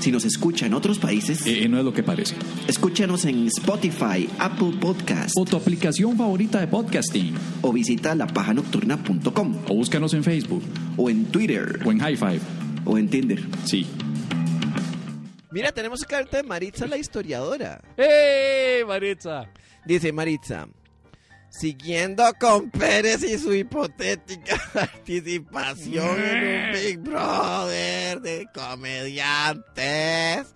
Si nos escucha en otros países, Eh, no es lo que parece. escúchanos en Spotify, Apple Podcast O tu aplicación favorita de podcasting. o visita lapajanocturna.com O búscanos en Facebook. o en Twitter O en High Five. o en Tinder. Sí. Mira, tenemos carta de Maritza la historiadora. ¡Eh, Maritza! Dice Maritza, siguiendo con Pérez y su hipotética participación en un Big Brother de comediantes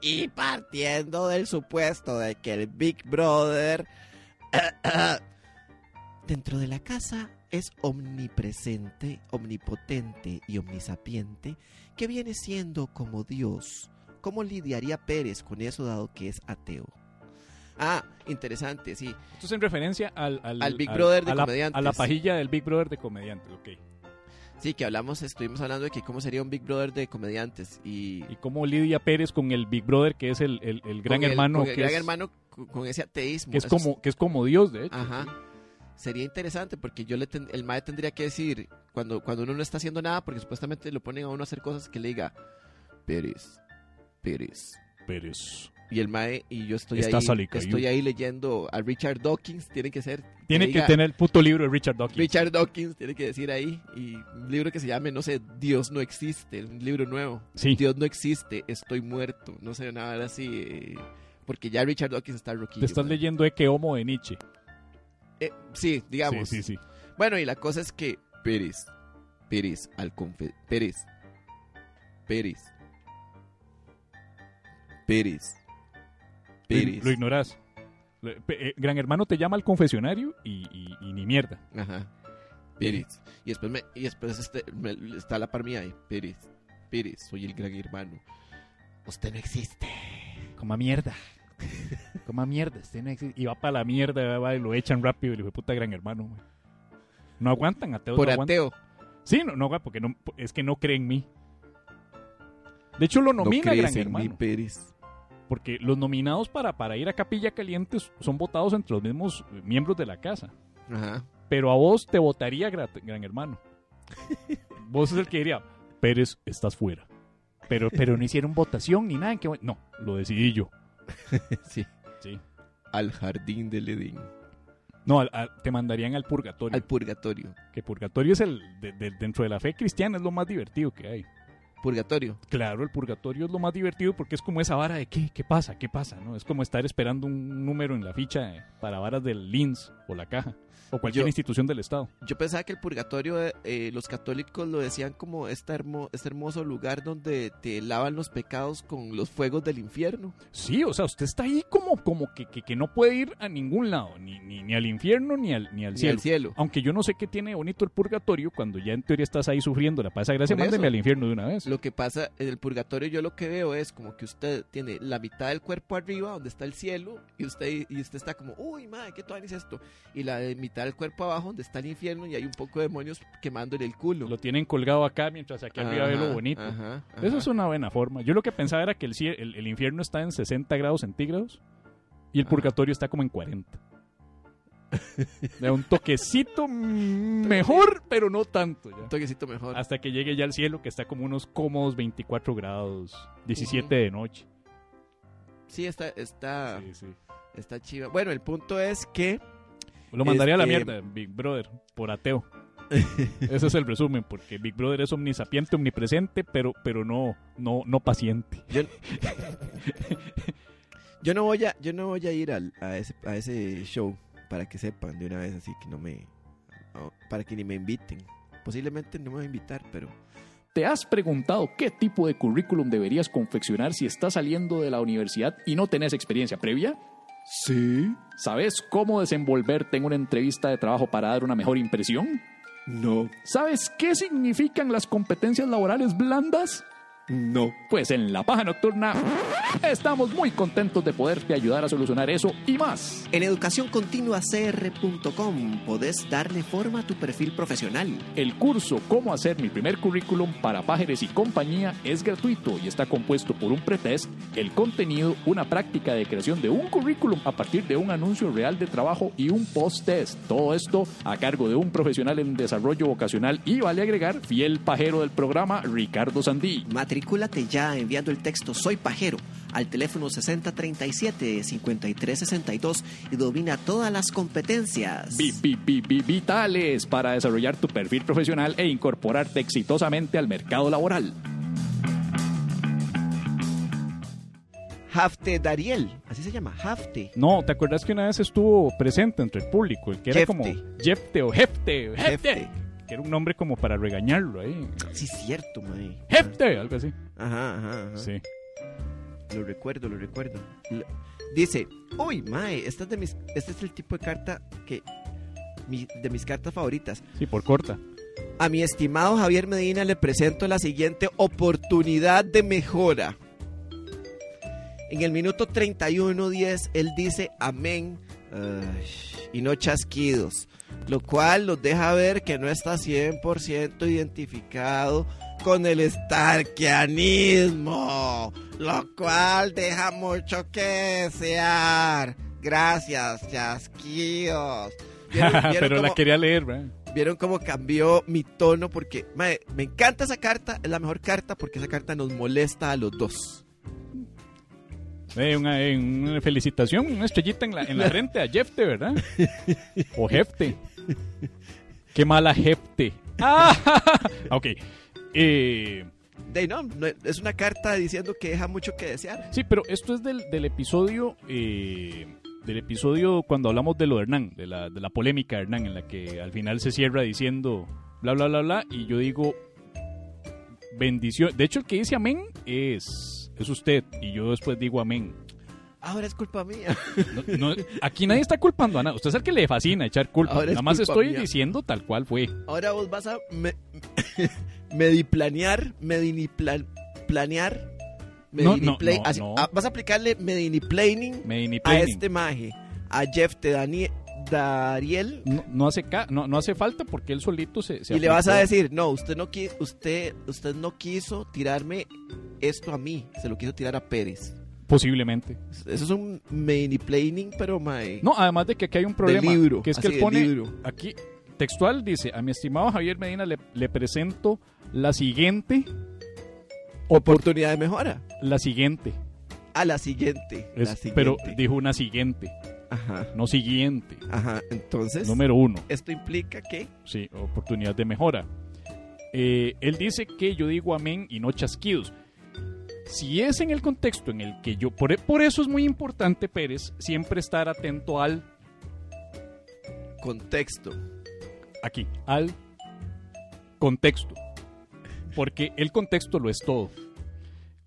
y partiendo del supuesto de que el Big Brother dentro de la casa es omnipresente, omnipotente y omnisapiente, que viene siendo como Dios. ¿Cómo lidiaría Pérez con eso dado que es ateo? Ah, interesante, sí. Esto es en referencia al, al, Al Big Brother de a la, comediantes. A la pajilla del Big Brother de comediantes, ok. Sí, que hablamos, estuvimos hablando de que cómo sería un Big Brother de comediantes y... Y cómo Lidia Pérez con el Big Brother, que es el, el, el gran el- hermano, con el que, gran es, hermano con, ese ateísmo. que es como, que es como Dios, de hecho. Ajá. Sería interesante porque yo le ten- el mae tendría que decir cuando, cuando uno no está haciendo nada, porque supuestamente lo ponen a uno a hacer cosas que le diga Pérez, Pérez. Pérez. Y el mae y yo estoy Estás ahí, estoy ahí leyendo a Richard Dawkins, tiene que ser Tiene que diga- tener el puto libro de Richard Dawkins. Richard Dawkins tiene que decir ahí y un libro que se llame no sé Dios no existe, un libro nuevo. Sí. Dios no existe, estoy muerto, no sé nada así eh, porque ya Richard Dawkins está roquillo. Te estás leyendo Eke Homo de Nietzsche. Eh, sí, digamos. Sí, sí, sí. Bueno, y la cosa es que Pérez, Pérez, al confe... Pérez, Pérez, Pérez, Pérez. lo ignorás. Eh, gran hermano te llama al confesionario y, y- y ni mierda. Ajá. Pérez. Y después, me, y después este, me- está la par mía ahí. Pérez, Pérez, soy el gran hermano. Usted no existe. Coma mierda. Coma mierda. usted no existe. Y va para la mierda, va y lo echan rápido. Y le dijo, puta gran hermano. No aguantan, ateos Por no aguantan. ateo. Sí, no, no, porque no, es que no cree en mí. De hecho, lo nomina crees Gran en Hermano. mí, Pérez. Porque los nominados para, para ir a Capilla Caliente son votados entre los mismos miembros de la casa. Ajá. Pero a vos te votaría Gra- Gran Hermano. vos es el que diría, Pérez, estás fuera. Pero, pero no hicieron votación ni nada. ¿en qué No, lo decidí yo. sí. Sí. Al jardín del Edén. No, al- al- te mandarían al purgatorio. Al purgatorio. Que purgatorio es el, de- de- dentro de la fe cristiana, es lo más divertido que hay. Purgatorio. Claro, el purgatorio es lo más divertido porque es como esa vara de ¿qué? ¿Qué pasa? ¿Qué pasa? ¿no? Es como estar esperando un número en la ficha eh, para varas del LINS o la caja o cualquier Yo- institución del Estado. Yo pensaba que el purgatorio, eh, los católicos lo decían como esta hermo- este hermoso lugar donde te lavan los pecados con los fuegos del infierno. Sí, o sea, usted está ahí como, como que, que, que no puede ir a ningún lado, ni, ni, ni al infierno ni al, ni al cielo. al cielo. Aunque yo no sé qué tiene bonito el purgatorio cuando ya en teoría estás ahí sufriendo la pasa gracia, mándeme al infierno de una vez. Lo que pasa en el purgatorio, yo lo que veo es como que usted tiene la mitad del cuerpo arriba, donde está el cielo, y usted y usted está como, uy, madre, ¿qué tal es esto? Y la de mitad del cuerpo abajo, donde está el infierno, y hay un poco de demonios quemándole el culo. Lo tienen colgado acá mientras aquí arriba ve lo bonito. ajá, Eso es una buena forma. Yo lo que pensaba era que el, el, el infierno está en 60 grados centígrados y el purgatorio está como en 40. De un toquecito mejor, pero no tanto. ya. Un toquecito mejor. Hasta que llegue ya al cielo, que está como unos cómodos 24 grados, 17 de noche. Sí, está, está, Sí, sí. está chiva. Bueno, el punto es que Lo mandaría a la Este- mierda, Big Brother, por ateo. Ese es el resumen, porque Big Brother es omnisapiente, omnipresente, pero, pero no, no, no paciente. yo, yo no voy a, yo no voy a ir al- a, ese, a ese show para que sepan de una vez así que no me, no, para que ni me inviten. Posiblemente no me va a invitar, pero ¿Te has preguntado qué tipo de currículum deberías confeccionar si estás saliendo de la universidad y no tenés experiencia previa? Sí. ¿Sabes cómo desenvolverte en una entrevista de trabajo para dar una mejor impresión? no. ¿Sabes qué significan las competencias laborales blandas? No. Pues en La Paja Nocturna estamos muy contentos de poderte ayudar a solucionar eso y más. En educacioncontinuacr.com podés darle forma a tu perfil profesional. El curso Cómo hacer mi primer currículum para pájaros y compañía es gratuito y está compuesto por un pretest, el contenido, una práctica de creación de un currículum a partir de un anuncio real de trabajo y un post-test. Todo esto a cargo de un profesional en desarrollo vocacional y vale agregar fiel pajero del programa Ricardo Sandí. Matricúlate ya enviando el texto Soy Pajero al teléfono 6037-5362 y domina todas las competencias. Vi- vi- vi- vi- Vitales para desarrollar tu perfil profesional e incorporarte exitosamente al mercado laboral. Hafte Dariel, así se llama, Hafte. No, ¿te acuerdas que una vez estuvo presente entre el público? El que era Jefte. como Jefte o Hefte, Hefte, Jefte. Que era un nombre como para regañarlo ahí. Sí, cierto, mae. Hefte, algo así. Ajá, ajá, ajá. Sí. Lo recuerdo, lo recuerdo. Dice, uy, mae, esta es de mis, este es el tipo de carta que... mi- de mis cartas favoritas. Sí, por corta. A mi estimado Javier Medina le presento la siguiente oportunidad de mejora. En el minuto 31.10 él dice amén y no chasquidos, lo cual nos deja ver que no está 100% identificado con el starkianismo, lo cual deja mucho que desear. Gracias, chasquidos. ¿Vieron- vieron Pero la cómo- quería leer, ¿verdad? Vieron cómo cambió mi tono porque mae, me encanta esa carta, es la mejor carta porque esa carta nos molesta a los dos. Eh, una, eh, una felicitación, una estrellita en la, en la frente a Jefte, ¿verdad? O Jefte. Qué mala Jefte. Ah, ok. Eh, De no, no, es una carta diciendo que deja mucho que desear. sí, pero esto es del, del episodio. eh, del episodio cuando hablamos de lo de Hernán, de la, de la polémica de Hernán, en la que al final se cierra diciendo bla, bla, bla, bla, y yo digo bendición. De hecho, el que dice amén es, es usted, y yo después digo amén. Ahora es culpa mía. No, no, aquí nadie está culpando a nada. Usted es el que le fascina echar culpa. Ahora Nada más culpa estoy mía. diciendo tal cual fue. Ahora vos vas a me- mediplanear, mediniplan, planear, no, así- ah, vas a aplicarle mediniplaning Medini a este maje, a Jeff de Dani- Dariel no, no hace ca- no, no hace falta porque él solito se, se y le vas a decir, no, usted no qui- usted, usted no quiso tirarme esto a mí, se lo quiso tirar a Pérez. Posiblemente. Eso es un planning, pero mae. No, además de que aquí hay un problema. libro, que es que él pone libro. aquí textual dice a mi estimado Javier Medina le, le presento la siguiente Oportunidad de mejora. la siguiente, A la siguiente. Es- siguiente. pero dijo una siguiente Ajá, no siguiente ajá. Entonces, número uno esto implica que. Sí, oportunidad de mejora. Eh, él dice que yo digo amén y no chasquidos. Si es en el contexto en el que yo... Por, por eso es muy importante, Pérez, siempre estar atento al... Contexto. Aquí, al contexto. Porque el contexto lo es todo.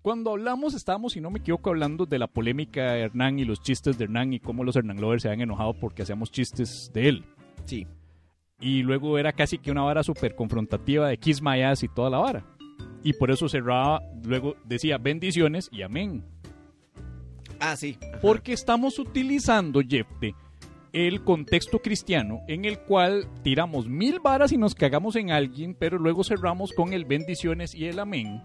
Cuando hablamos, estábamos, si no me equivoco, hablando de la polémica de Hernán y los chistes de Hernán y cómo los Hernán Lovers se han enojado porque hacíamos chistes de él. Sí. Y luego era casi que una vara súper confrontativa de Kiss My Ass y toda la vara. Y por eso cerraba, luego decía bendiciones y amén. Ah, sí. ajá. Porque estamos utilizando, Jefte, el contexto cristiano en el cual tiramos mil varas y nos cagamos en alguien, pero luego cerramos con el bendiciones y el amén.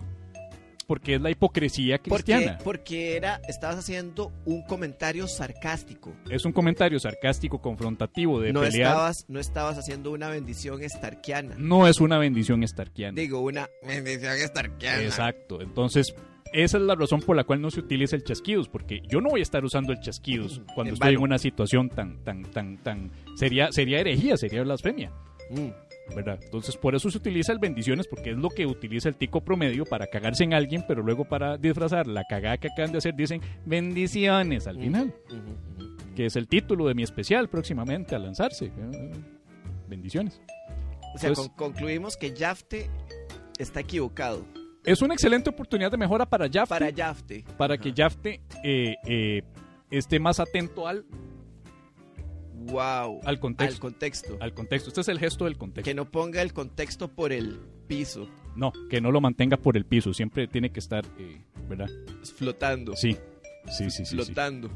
Porque es la hipocresía Porque, cristiana. porque era, estabas haciendo un comentario sarcástico. Es un comentario sarcástico, confrontativo de No pelear. estabas, no estabas haciendo una bendición estarquiana. No es una bendición estarquiana. Digo, una bendición estarquiana. Exacto. Entonces, esa es la razón por la cual no se utiliza el chasquidos, porque yo no voy a estar usando el chasquidos cuando En estoy en una situación tan, tan, tan, tan. Sería, sería herejía, sería blasfemia, Mm. ¿Verdad? Entonces, por eso se utiliza el bendiciones, porque es lo que utiliza el tico promedio para cagarse en alguien, pero luego para disfrazar la cagada que acaban de hacer, dicen bendiciones al final, que es el título de mi especial próximamente a lanzarse. Eh, Bendiciones. O sea, Entonces- con- concluimos que Yafte está equivocado. Es una excelente oportunidad de mejora para Jafte. Para Yafte. para que Yafte eh, eh, esté más atento al Wow. Al contexto. Al contexto. Al contexto. Este es el gesto del contexto. Que no ponga el contexto por el piso, No, que no lo mantenga por el piso. Siempre tiene que estar, eh, ¿verdad? flotando. Sí. Sí, sí, sí. flotando.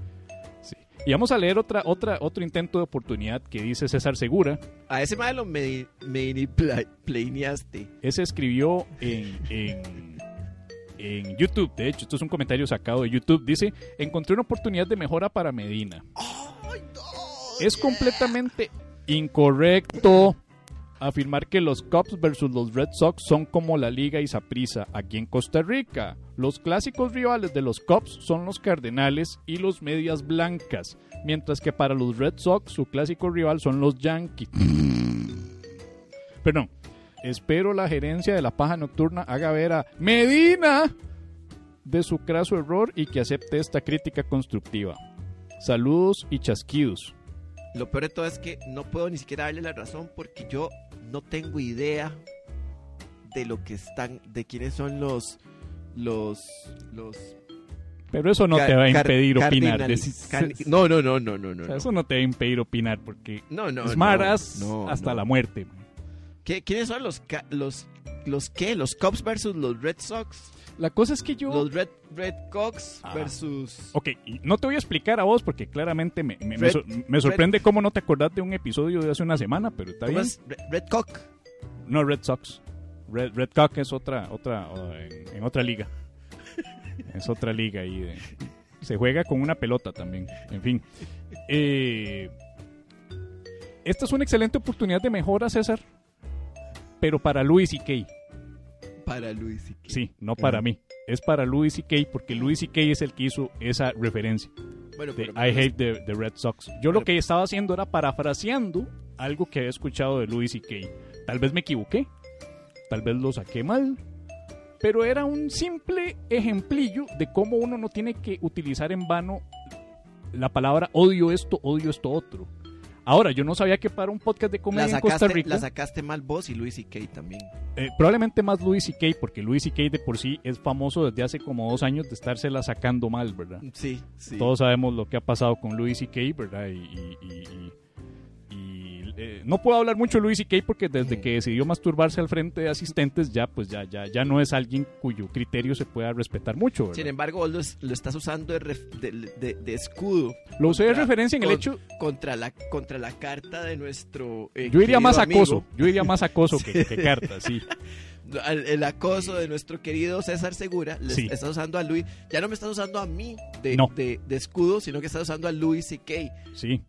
Sí. Y vamos a leer otra, otra, otro intento de oportunidad que dice César Segura. A ese madre lo me, me pla- planeaste. Ese escribió en, en, en YouTube. De hecho, esto es un comentario sacado de YouTube. Dice, encontré una oportunidad de mejora para Medina. Es completamente incorrecto afirmar que los Cubs versus los Red Sox son como la Liga y Saprissa aquí en Costa Rica. Los clásicos rivales de los Cubs son los Cardenales y los Medias Blancas, mientras que para los Red Sox su clásico rival son los Yankees. Perdón. Espero la gerencia de la paja nocturna haga ver a Medina de su craso error y que acepte esta crítica constructiva. Saludos y chasquidos. Lo peor de todo es que no puedo ni siquiera darle la razón porque yo no tengo idea de lo que están, de quiénes son los, los, los. Pero eso no te va a impedir opinar. no, no, no, no, no, no. Eso no te va a impedir opinar porque No, no, es maras no, hasta no. la muerte. ¿Qué- ¿Quiénes son los, los, los qué? ¿Los Cubs versus los Red Sox? La cosa es que yo... Los Red, Red Cox Ah. versus... Ok, y no te voy a explicar a vos porque claramente me, me- me sorprende cómo no te acordás de un episodio de hace una semana, pero está ¿Cómo bien. es? Red, Cock. No, Red Sox. Red, Red Cock es otra, otra, en, en otra liga. es otra liga ahí. de- se juega con una pelota también. En fin. Eh, esta es una excelente oportunidad de mejora, César. Pero para Louis y Kay. Para Luis y Kay. Sí, no para Ajá. mí. Es para Louis y Kay porque Louis y Kay es el que hizo esa referencia Bueno, de pero- I hate the, the Red Sox. Yo lo que estaba haciendo era parafraseando algo que había escuchado de Louis y Kay. Tal vez me equivoqué, tal vez lo saqué mal, pero era un simple ejemplillo de cómo uno no tiene que utilizar en vano la palabra odio esto, odio esto otro. Ahora, yo no sabía que para un podcast de comedia en Costa sacaste, Rica, la sacaste mal vos y Luis y Kay también. eh, probablemente más Louis y Kay, porque Louis y Kay de por sí es famoso desde hace como dos años de estársela sacando mal, ¿verdad? Sí, sí. Todos sabemos lo que ha pasado con ¿verdad? Y, y- y- y- y, eh, no puedo hablar mucho de Louis C.K. porque desde que decidió masturbarse al frente de asistentes ya pues ya, ya, ya no es alguien cuyo criterio se pueda respetar mucho, ¿verdad? Sin embargo, vos lo, lo estás usando de, ref- de- de- de escudo Lo usé de referencia en el hecho, contra la, contra la carta de nuestro. eh, yo diría más amigo. acoso, yo diría más acoso que, que carta, sí. El, acoso de nuestro querido César Segura. le Sí. Estás usando a Luis. Ya no me estás usando a mí de, No. de, de escudo, sino que estás usando a Luis C.K. Sí,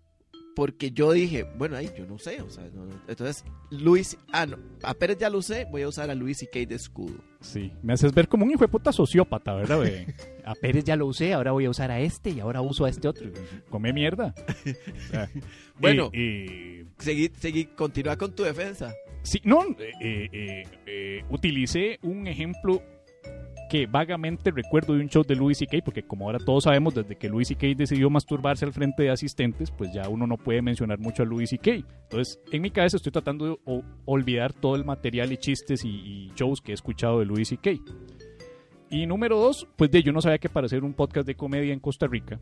Porque yo dije, bueno, ahí yo no sé. O sea, no- no. entonces, Luis. Ah, no. A Pérez ya lo usé. Voy a usar a Luis C.K. de escudo. sí. Me haces ver como un hijo de puta sociópata, ¿verdad? güey? A Pérez ya lo usé, ahora voy a usar a este y ahora uso a este otro. Come mierda. O sea, Bueno. y- y- Seguí, seguí, continúa con tu defensa. Sí, no, eh, eh, eh, utilicé un ejemplo que vagamente recuerdo de un show de Louis C.K., porque como ahora todos sabemos, desde que Louis C.K. decidió masturbarse al frente de asistentes, pues ya uno no puede mencionar mucho a Louis C.K. Entonces, en mi cabeza estoy tratando de olvidar todo el material y chistes y, y shows que he escuchado de Louis C.K. Y número dos, pues de yo no sabía que para hacer un podcast de comedia en Costa Rica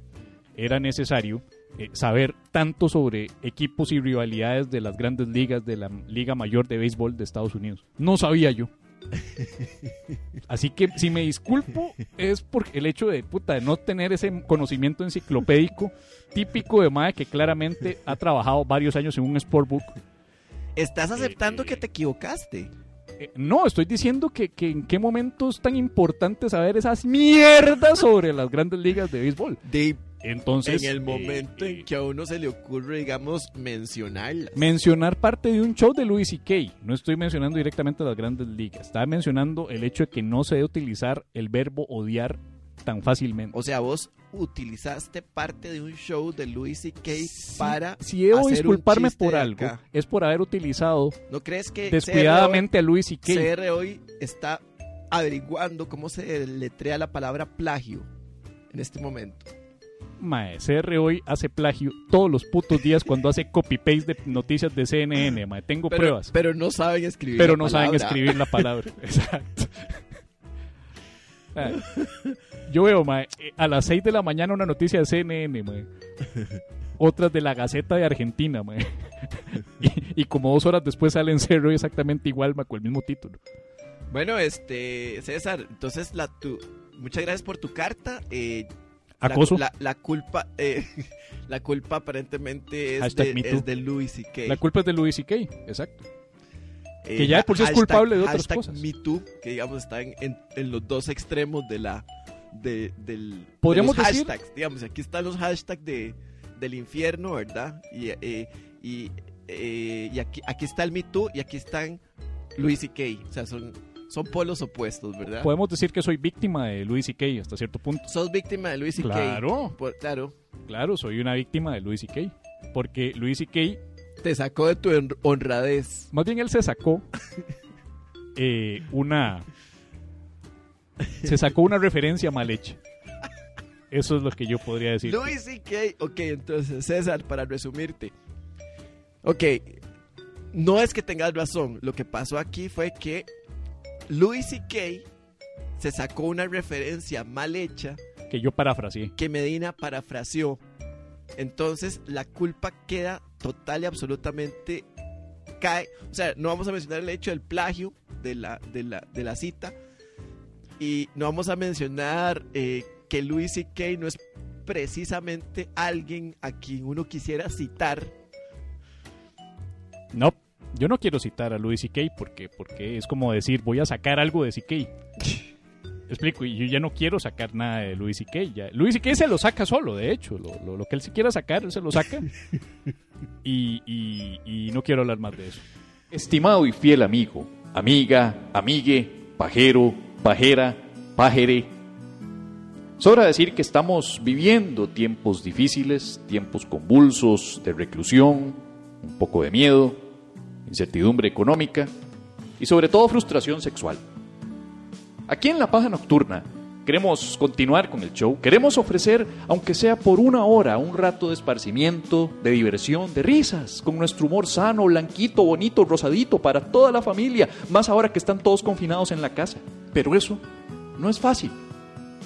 era necesario eh, saber tanto sobre equipos y rivalidades de las grandes ligas de la Liga Mayor de Béisbol de Estados Unidos. No sabía yo. Así que si me disculpo es por el hecho de puta de no tener ese conocimiento enciclopédico típico de Mae que claramente ha trabajado varios años en un sportbook. Estás aceptando eh, que te equivocaste. Eh, no, estoy diciendo que, que en qué momento es tan importante saber esas mierdas sobre las grandes ligas de béisbol. De, Entonces, en el momento eh, en que a uno se le ocurre, digamos, mencionarlas. mencionar parte de un show de Louis C.K. No estoy mencionando directamente las grandes ligas. Estaba mencionando el hecho de que no se debe utilizar el verbo odiar tan fácilmente. O sea, vos utilizaste parte de un show de Louis C.K. para. si debo hacer un disculparme chiste por algo, es por haber utilizado ¿No crees que descuidadamente a Louis CR C.K. hoy, CR hoy está averiguando cómo se letrea la palabra plagio en este momento? Mae, CR hoy hace plagio todos los putos días cuando hace copy-paste de noticias de CNN, mae. Tengo Pero, pruebas. pero no saben escribir. pero la no saben palabra. escribir la palabra. Exacto. Yo veo, mae, a las 6 de la mañana una noticia de CNN, mae. otras de la Gaceta de Argentina, mae. y, y como dos horas después sale en Cerro exactamente igual, mae, con el mismo título. Bueno, este, César, entonces la tu, muchas gracias por tu carta. Eh, Acoso. La, la culpa, eh, la culpa aparentemente es de, es de Louis C.K. La culpa es de Louis C.K., exacto. Eh, que ya de por sí es culpable de otras cosas. Me Too, que digamos está en, en- en los dos extremos de la de, del Podríamos de los decir- hashtags, digamos, aquí están los hashtags de del infierno, ¿verdad? Y eh, y, eh, y aquí aquí está el Me Too y aquí están Louis C.K. O sea, son son polos opuestos, ¿verdad? Podemos decir que soy víctima de Louis C.K. hasta cierto punto. Sos víctima de Louis C.K. Claro. Por- claro. Claro, soy una víctima de Louis C.K. Porque Louis C.K. Te sacó de tu hon- honradez. Más bien él se sacó eh, una. Se sacó una referencia mal hecha. Eso es lo que yo podría decir. Louis C.K. Ok, entonces, César, para resumirte. Ok, no es que tengas razón. Lo que pasó aquí fue que Louis C.K. se sacó una referencia mal hecha Que yo parafraseé. que Medina parafraseó. Entonces, la culpa queda total y absolutamente cae. O sea, no vamos a mencionar el hecho del plagio de la, de la, de la cita. Y no vamos a mencionar eh, que Louis C.K. no es precisamente alguien a quien uno quisiera citar. No, yo no quiero citar a Louis C.K. porque, porque es como decir, voy a sacar algo de C.K. Explico, y yo ya no quiero sacar nada de Louis C.K. Ya. Louis C.K. se lo saca solo, de hecho. Lo, lo- lo que él se quiera sacar, él se lo saca. Y, y- y no quiero hablar más de eso. Estimado y fiel amigo, amiga, amigue, pajero, pajera, pajere. Sobra decir que estamos viviendo tiempos difíciles, tiempos convulsos de reclusión, un poco de miedo, incertidumbre económica y sobre todo frustración sexual. Aquí en La Paja Nocturna queremos continuar con el show, queremos ofrecer, aunque sea por una hora, un rato de esparcimiento, de diversión, de risas, con nuestro humor sano, blanquito, bonito, rosadito, para toda la familia, más ahora que están todos confinados en la casa. Pero eso no es fácil,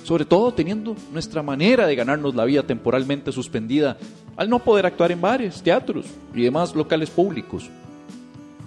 sobre todo teniendo nuestra manera de ganarnos la vida temporalmente suspendida al no poder actuar en bares, teatros y demás locales públicos.